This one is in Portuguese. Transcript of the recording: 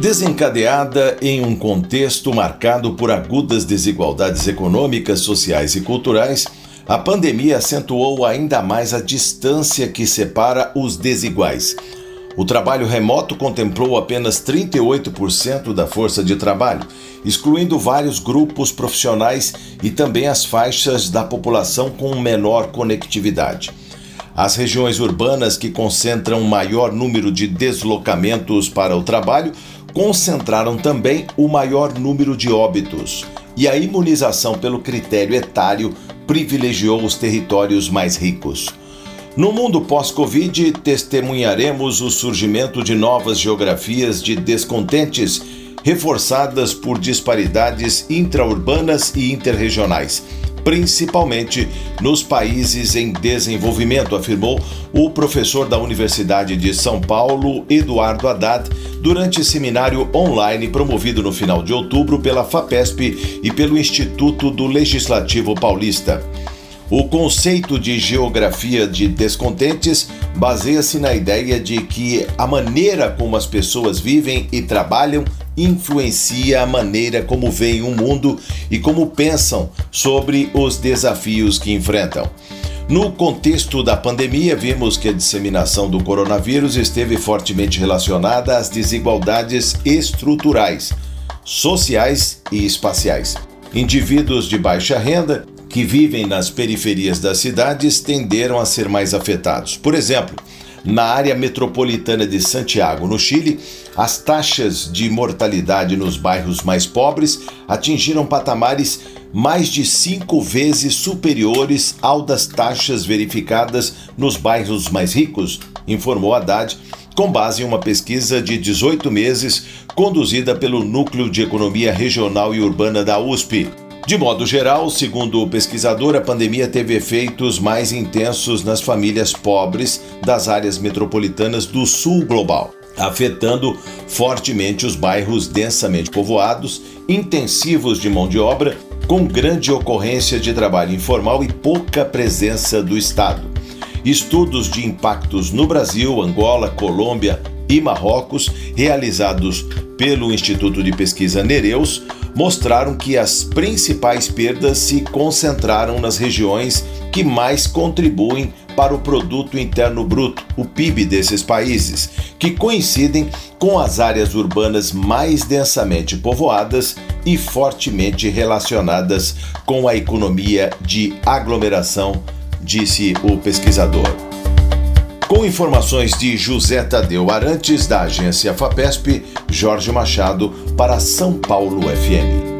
Desencadeada em um contexto marcado por agudas desigualdades econômicas, sociais e culturais, a pandemia acentuou ainda mais a distância que separa os desiguais. O trabalho remoto contemplou apenas 38% da força de trabalho, excluindo vários grupos profissionais e também as faixas da população com menor conectividade. As regiões urbanas que concentram maior número de deslocamentos para o trabalho concentraram também o maior número de óbitos. E a imunização pelo critério etário privilegiou os territórios mais ricos. No mundo pós-Covid, testemunharemos o surgimento de novas geografias de descontentes, reforçadas por disparidades intraurbanas e interregionais principalmente nos países em desenvolvimento, afirmou o professor da Universidade de São Paulo, Eduardo Haddad, durante seminário online promovido no final de outubro pela FAPESP e pelo Instituto do Legislativo Paulista. O conceito de geografia de descontentes baseia-se na ideia de que a maneira como as pessoas vivem e trabalham influencia a maneira como veem o mundo e como pensam sobre os desafios que enfrentam. No contexto da pandemia, vimos que a disseminação do coronavírus esteve fortemente relacionada às desigualdades estruturais, sociais e espaciais. Indivíduos de baixa renda que vivem nas periferias das cidades tenderam a ser mais afetados. Por exemplo, na área metropolitana de Santiago, no Chile, as taxas de mortalidade nos bairros mais pobres atingiram patamares mais de cinco vezes superiores ao das taxas verificadas nos bairros mais ricos, informou Haddad, com base em uma pesquisa de 18 meses conduzida pelo Núcleo de Economia Regional e Urbana da USP. De modo geral, segundo o pesquisador, a pandemia teve efeitos mais intensos nas famílias pobres das áreas metropolitanas do sul global, afetando fortemente os bairros densamente povoados, intensivos de mão de obra, com grande ocorrência de trabalho informal e pouca presença do Estado. Estudos de impactos no Brasil, Angola, Colômbia e Marrocos, realizados pelo Instituto de Pesquisa Nereus, mostraram que as principais perdas se concentraram nas regiões que mais contribuem para o produto interno bruto, o PIB desses países, que coincidem com as áreas urbanas mais densamente povoadas e fortemente relacionadas com a economia de aglomeração, disse o pesquisador. Com informações de José Tadeu Arantes, da agência FAPESP, Jorge Machado, para São Paulo FM.